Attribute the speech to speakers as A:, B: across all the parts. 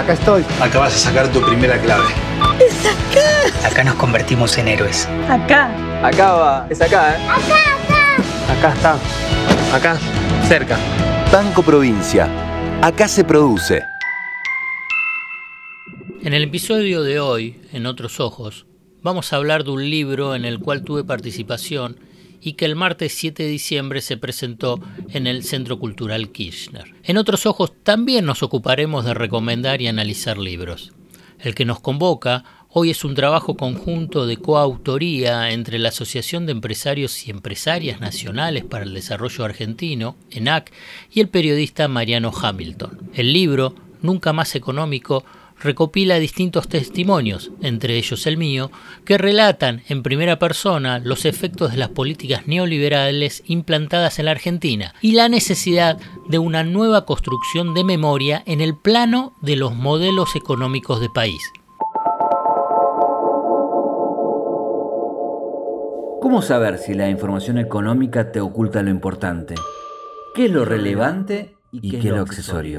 A: Acá estoy.
B: Acá vas a sacar tu primera clave.
C: ¡Es acá!
D: Acá nos convertimos en héroes.
C: Acá.
E: Acá va. Es acá, ¿eh?
C: Acá,
E: acá. Acá está. Acá. Cerca.
F: Banco Provincia. Acá se produce.
G: En el episodio de hoy, en Otros Ojos, vamos a hablar de un libro en el cual tuve participación y que el martes 7 de diciembre se presentó en el Centro Cultural Kirchner. En Otros Ojos también nos ocuparemos de recomendar y analizar libros. El que nos convoca hoy es un trabajo conjunto de coautoría entre la Asociación de Empresarios y Empresarias Nacionales para el Desarrollo Argentino, ENAC, y el periodista Mariano Hamilton. El libro, Nunca más económico, recopila distintos testimonios, entre ellos el mío, que relatan en primera persona los efectos de las políticas neoliberales implantadas en la Argentina y la necesidad de una nueva construcción de memoria en el plano de los modelos económicos de país.
H: ¿Cómo saber si la información económica te oculta lo importante? ¿Qué es lo relevante y qué es lo accesorio?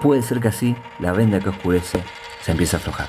H: Puede ser que así la venda que oscurece se empiece a aflojar.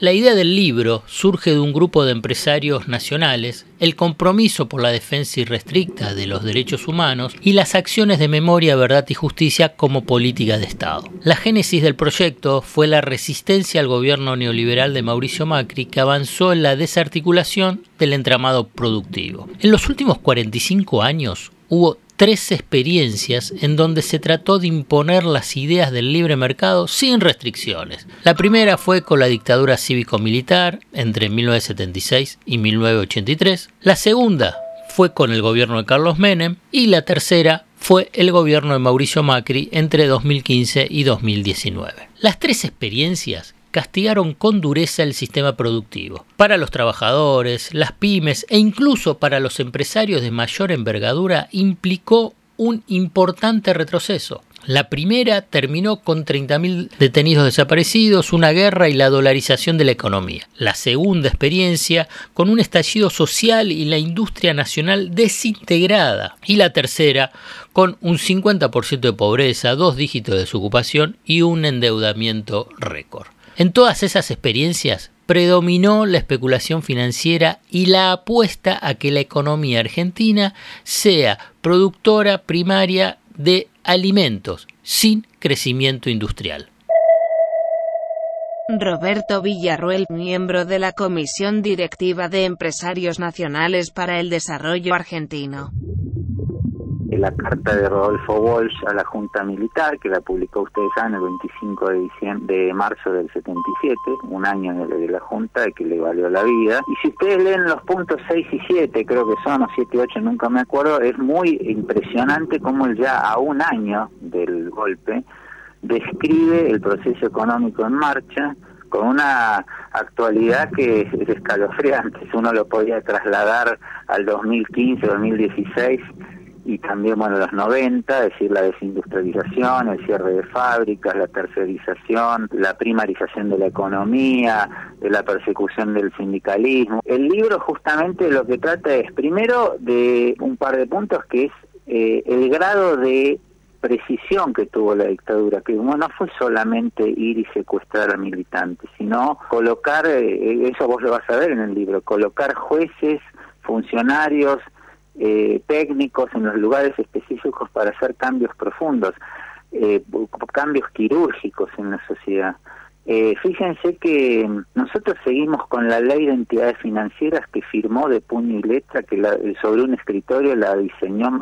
G: La idea del libro surge de un grupo de empresarios nacionales, el compromiso por la defensa irrestricta de los derechos humanos y las acciones de memoria, verdad y justicia como política de Estado. La génesis del proyecto fue la resistencia al gobierno neoliberal de Mauricio Macri que avanzó en la desarticulación del entramado productivo. En los últimos 45 años hubo tres experiencias en donde se trató de imponer las ideas del libre mercado sin restricciones. La primera fue con la dictadura cívico-militar entre 1976 y 1983. La segunda fue con el gobierno de Carlos Menem y la tercera fue el gobierno de Mauricio Macri entre 2015 y 2019. Las tres experiencias castigaron con dureza el sistema productivo. Para los trabajadores, las pymes e incluso para los empresarios de mayor envergadura implicó un importante retroceso. La primera terminó con 30.000 detenidos desaparecidos, una guerra y la dolarización de la economía. La segunda experiencia con un estallido social y la industria nacional desintegrada. Y la tercera con un 50% de pobreza, dos dígitos de desocupación y un endeudamiento récord. En todas esas experiencias predominó la especulación financiera y la apuesta a que la economía argentina sea productora primaria de alimentos sin crecimiento industrial.
I: Roberto Villarruel, miembro de la Comisión Directiva de Empresarios Nacionales para el Desarrollo Argentino
J: la carta de Rodolfo Walsh a la Junta Militar, que la publicó ustedes saben el 25 de, diciembre, de marzo del 77, un año de, la Junta que le valió la vida. Y si ustedes leen los puntos 6 y 7, creo que son, o 7 y 8, nunca me acuerdo, es muy impresionante cómo él ya a un año del golpe describe el proceso económico en marcha, con una actualidad que es escalofriante. Uno lo podía trasladar al 2015, 2016 y también, bueno, los 90, es decir, la desindustrialización, el cierre de fábricas, la tercerización, la primarización de la economía, la persecución del sindicalismo. El libro justamente lo que trata es, primero, de un par de puntos que es eh, el grado de precisión que tuvo la dictadura, que no fue solamente ir y secuestrar a militantes, sino colocar, eh, eso vos lo vas a ver en el libro, colocar jueces, funcionarios, eh, técnicos en los lugares específicos para hacer cambios profundos, eh, cambios quirúrgicos en la sociedad. Eh, fíjense que nosotros seguimos con la ley de entidades financieras que firmó de puño y letra, que sobre un escritorio la diseñó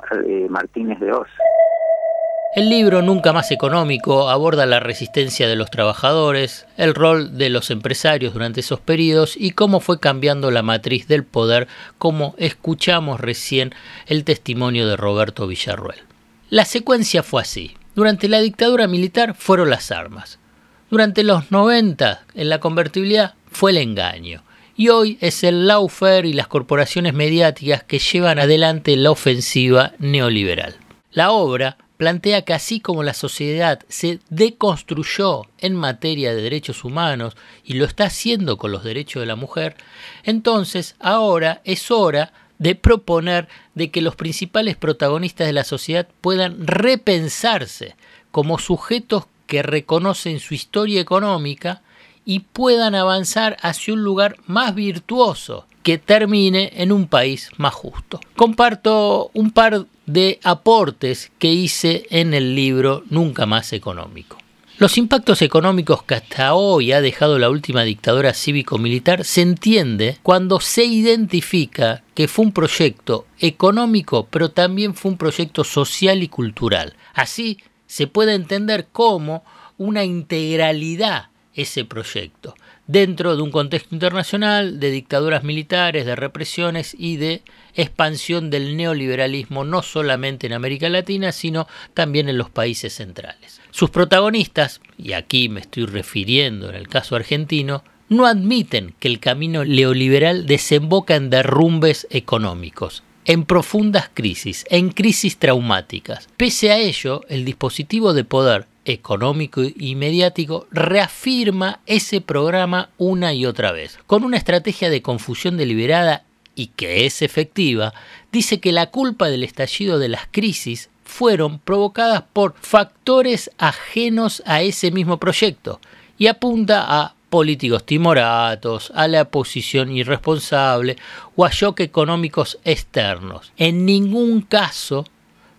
J: Martínez de Oz.
G: El libro Nunca más económico aborda la resistencia de los trabajadores, el rol de los empresarios durante esos periodos y cómo fue cambiando la matriz del poder, como escuchamos recién el testimonio de Roberto Villarruel. La secuencia fue así. Durante la dictadura militar fueron las armas. Durante los 90, en la convertibilidad, fue el engaño. Y hoy es el lawfare y las corporaciones mediáticas que llevan adelante la ofensiva neoliberal. La obra plantea que así como la sociedad se deconstruyó en materia de derechos humanos y lo está haciendo con los derechos de la mujer, entonces ahora es hora de proponer de que los principales protagonistas de la sociedad puedan repensarse como sujetos que reconocen su historia económica y puedan avanzar hacia un lugar más virtuoso que termine en un país más justo. Comparto un par de aportes que hice en el libro Nunca más económico. Los impactos económicos que hasta hoy ha dejado la última dictadura cívico-militar se entiende cuando se identifica que fue un proyecto económico, pero también fue un proyecto social y cultural. Así se puede entender como una integralidad ese proyecto, dentro de un contexto internacional de dictaduras militares, de represiones y de expansión del neoliberalismo no solamente en América Latina, sino también en los países centrales. Sus protagonistas, y aquí me estoy refiriendo en el caso argentino, no admiten que el camino neoliberal desemboca en derrumbes económicos, en profundas crisis, en crisis traumáticas. Pese a ello, el dispositivo de poder económico y mediático reafirma ese programa una y otra vez. Con una estrategia de confusión deliberada y que es efectiva, dice que la culpa del estallido de las crisis fueron provocadas por factores ajenos a ese mismo proyecto y apunta a políticos timoratos, a la posición irresponsable o a shock económicos externos. En ningún caso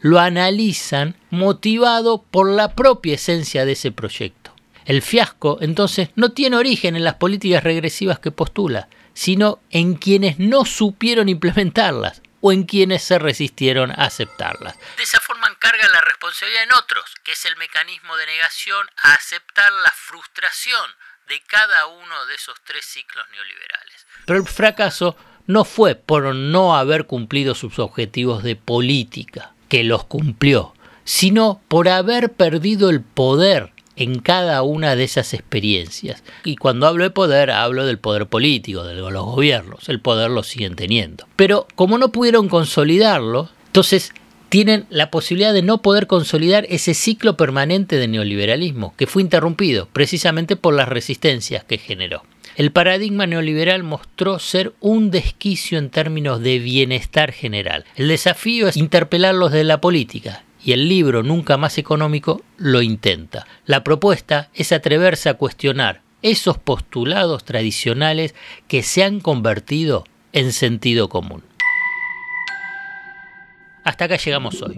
G: lo analizan motivado por la propia esencia de ese proyecto. El fiasco, entonces, no tiene origen en las políticas regresivas que postula, sino en quienes no supieron implementarlas o en quienes se resistieron a aceptarlas. De esa forma encargan la responsabilidad en otros, que es el mecanismo de negación a aceptar la frustración de cada uno de esos tres ciclos neoliberales. Pero el fracaso no fue por no haber cumplido sus objetivos de política, que los cumplió, sino por haber perdido el poder en cada una de esas experiencias. Y cuando hablo de poder, hablo del poder político, de los gobiernos. El poder lo siguen teniendo. Pero como no pudieron consolidarlo, entonces tienen la posibilidad de no poder consolidar ese ciclo permanente de neoliberalismo, que fue interrumpido precisamente por las resistencias que generó. El paradigma neoliberal mostró ser un desquicio en términos de bienestar general. El desafío es interpelarlos de la política, y el libro Nunca más económico lo intenta. La propuesta es atreverse a cuestionar esos postulados tradicionales que se han convertido en sentido común. Hasta acá llegamos hoy.